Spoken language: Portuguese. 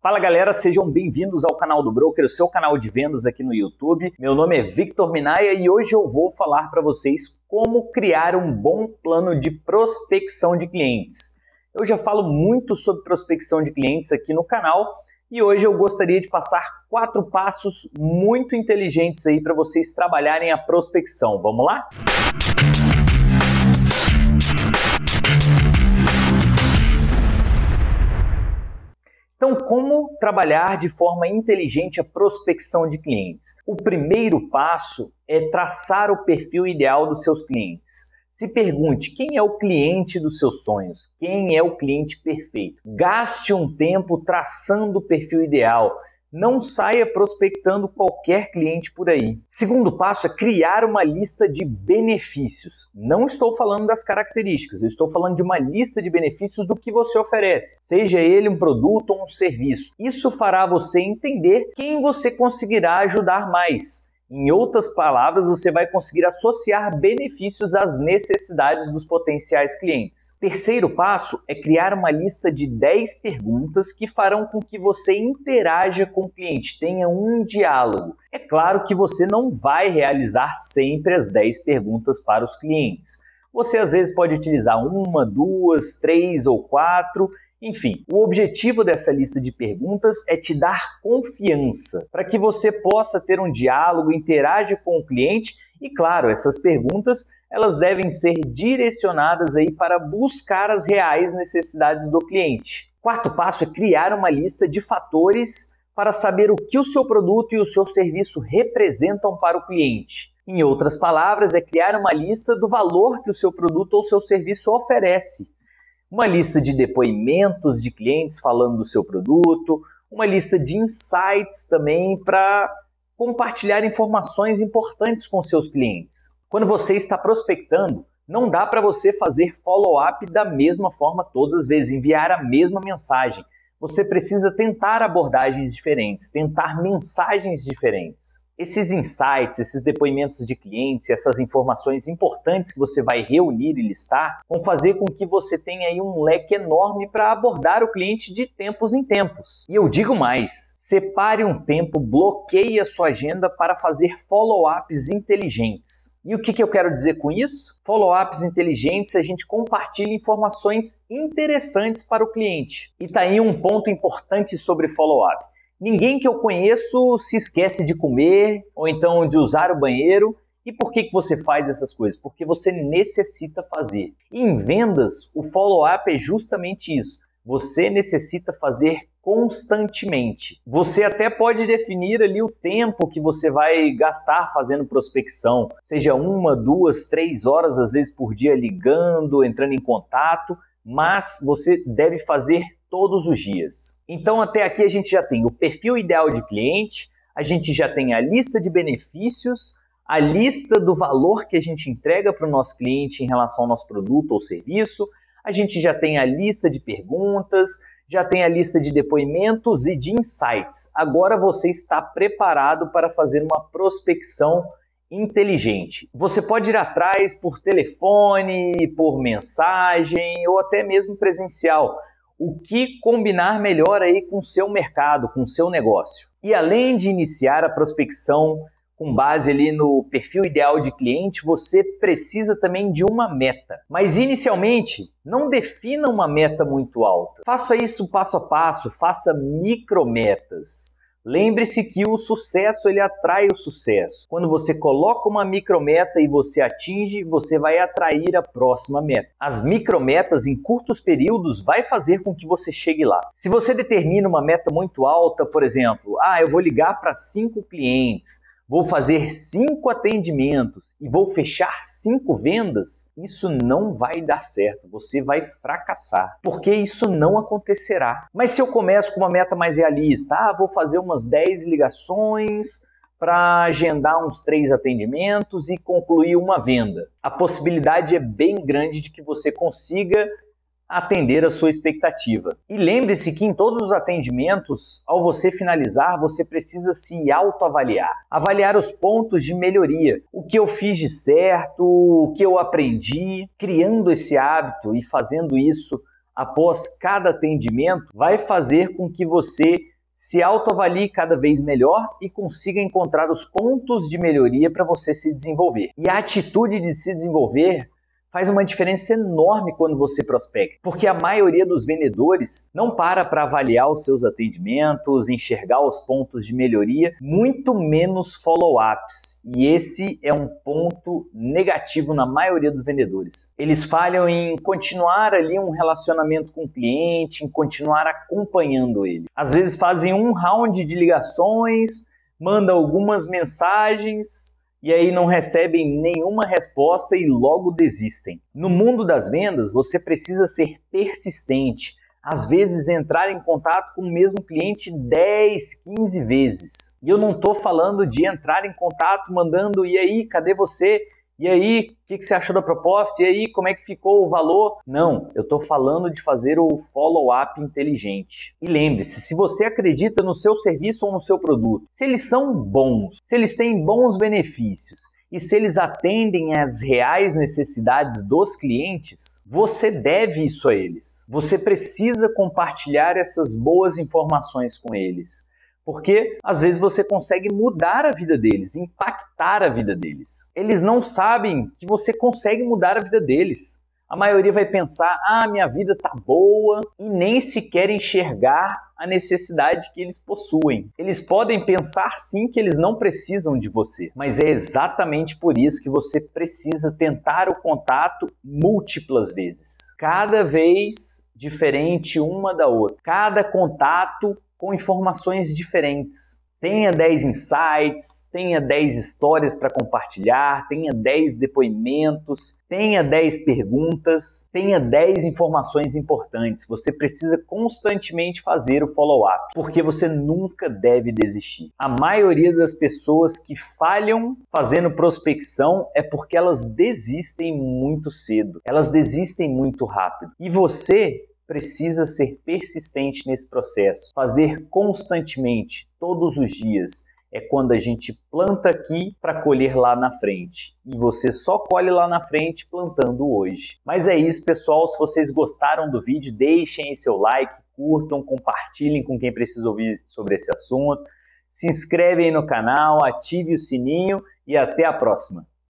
Fala galera, sejam bem-vindos ao canal do Broker, o seu canal de vendas aqui no YouTube. Meu nome é Victor Minaya e hoje eu vou falar para vocês como criar um bom plano de prospecção de clientes. Eu já falo muito sobre prospecção de clientes aqui no canal e hoje eu gostaria de passar quatro passos muito inteligentes aí para vocês trabalharem a prospecção. Vamos lá? Então, como trabalhar de forma inteligente a prospecção de clientes? O primeiro passo é traçar o perfil ideal dos seus clientes. Se pergunte quem é o cliente dos seus sonhos, quem é o cliente perfeito. Gaste um tempo traçando o perfil ideal não saia prospectando qualquer cliente por aí. Segundo passo é criar uma lista de benefícios. Não estou falando das características, eu estou falando de uma lista de benefícios do que você oferece, seja ele um produto ou um serviço. Isso fará você entender quem você conseguirá ajudar mais. Em outras palavras, você vai conseguir associar benefícios às necessidades dos potenciais clientes. Terceiro passo é criar uma lista de 10 perguntas que farão com que você interaja com o cliente, tenha um diálogo. É claro que você não vai realizar sempre as 10 perguntas para os clientes. Você às vezes pode utilizar uma, duas, três ou quatro enfim, o objetivo dessa lista de perguntas é te dar confiança para que você possa ter um diálogo, interage com o cliente e, claro, essas perguntas elas devem ser direcionadas aí para buscar as reais necessidades do cliente. Quarto passo é criar uma lista de fatores para saber o que o seu produto e o seu serviço representam para o cliente. Em outras palavras, é criar uma lista do valor que o seu produto ou seu serviço oferece uma lista de depoimentos de clientes falando do seu produto, uma lista de insights também para compartilhar informações importantes com seus clientes. Quando você está prospectando, não dá para você fazer follow-up da mesma forma todas as vezes, enviar a mesma mensagem. Você precisa tentar abordagens diferentes, tentar mensagens diferentes. Esses insights, esses depoimentos de clientes, essas informações importantes que você vai reunir e listar, vão fazer com que você tenha aí um leque enorme para abordar o cliente de tempos em tempos. E eu digo mais, separe um tempo, bloqueie a sua agenda para fazer follow-ups inteligentes. E o que, que eu quero dizer com isso? Follow-ups inteligentes, a gente compartilha informações interessantes para o cliente. E tá aí um ponto importante sobre follow-up. Ninguém que eu conheço se esquece de comer ou então de usar o banheiro. E por que, que você faz essas coisas? Porque você necessita fazer. Em vendas, o follow-up é justamente isso. Você necessita fazer constantemente. Você até pode definir ali o tempo que você vai gastar fazendo prospecção, seja uma, duas, três horas às vezes por dia ligando, entrando em contato, mas você deve fazer todos os dias. Então, até aqui a gente já tem o perfil ideal de cliente, a gente já tem a lista de benefícios, a lista do valor que a gente entrega para o nosso cliente em relação ao nosso produto ou serviço, a gente já tem a lista de perguntas, já tem a lista de depoimentos e de insights. Agora você está preparado para fazer uma prospecção inteligente. Você pode ir atrás por telefone, por mensagem ou até mesmo presencial o que combinar melhor aí com o seu mercado, com o seu negócio. E além de iniciar a prospecção com base ali no perfil ideal de cliente, você precisa também de uma meta. Mas inicialmente, não defina uma meta muito alta. Faça isso passo a passo, faça micrometas. Lembre-se que o sucesso ele atrai o sucesso. Quando você coloca uma micrometa e você atinge, você vai atrair a próxima meta. As micrometas em curtos períodos vai fazer com que você chegue lá. Se você determina uma meta muito alta, por exemplo, ah, eu vou ligar para cinco clientes, vou fazer cinco atendimentos e vou fechar cinco vendas, isso não vai dar certo, você vai fracassar, porque isso não acontecerá. Mas se eu começo com uma meta mais realista, ah, vou fazer umas 10 ligações para agendar uns três atendimentos e concluir uma venda. A possibilidade é bem grande de que você consiga atender a sua expectativa. E lembre-se que em todos os atendimentos, ao você finalizar, você precisa se autoavaliar, avaliar os pontos de melhoria, o que eu fiz de certo, o que eu aprendi, criando esse hábito e fazendo isso após cada atendimento vai fazer com que você se autoavalie cada vez melhor e consiga encontrar os pontos de melhoria para você se desenvolver. E a atitude de se desenvolver faz uma diferença enorme quando você prospecta, porque a maioria dos vendedores não para para avaliar os seus atendimentos, enxergar os pontos de melhoria, muito menos follow-ups. E esse é um ponto negativo na maioria dos vendedores. Eles falham em continuar ali um relacionamento com o cliente, em continuar acompanhando ele. Às vezes fazem um round de ligações, mandam algumas mensagens, e aí não recebem nenhuma resposta e logo desistem. No mundo das vendas, você precisa ser persistente, às vezes entrar em contato com o mesmo cliente 10, 15 vezes. E eu não estou falando de entrar em contato mandando e aí, cadê você? E aí, o que, que, você achou da proposta? E aí, como é que ficou o valor? Não, eu estou falando de fazer o follow-up inteligente. E lembre-se, se você acredita no seu serviço ou no seu produto, se eles são bons, se eles têm bons benefícios e se eles atendem às reais necessidades dos clientes, você deve isso a eles. Você precisa compartilhar essas boas informações com eles porque às vezes você consegue mudar a vida deles, impactar a vida deles. Eles não sabem que você consegue mudar a vida deles. A maioria vai pensar: ah, minha vida tá boa, e nem sequer enxergar a necessidade que eles possuem. Eles podem pensar sim que eles não precisam de você, mas é exatamente por isso que você precisa tentar o contato múltiplas vezes, cada vez diferente uma da outra. Cada contato com informações diferentes. Tenha 10 insights, tenha 10 histórias para compartilhar, tenha 10 depoimentos, tenha 10 perguntas, tenha 10 informações importantes. Você precisa constantemente fazer o follow-up, porque você nunca deve desistir. A maioria das pessoas que falham fazendo prospecção é porque elas desistem muito cedo, elas desistem muito rápido. E você precisa ser persistente nesse processo, fazer constantemente, todos os dias. É quando a gente planta aqui para colher lá na frente. E você só colhe lá na frente plantando hoje. Mas é isso, pessoal. Se vocês gostaram do vídeo, deixem seu like, curtam, compartilhem com quem precisa ouvir sobre esse assunto. Se inscrevem no canal, ative o sininho e até a próxima.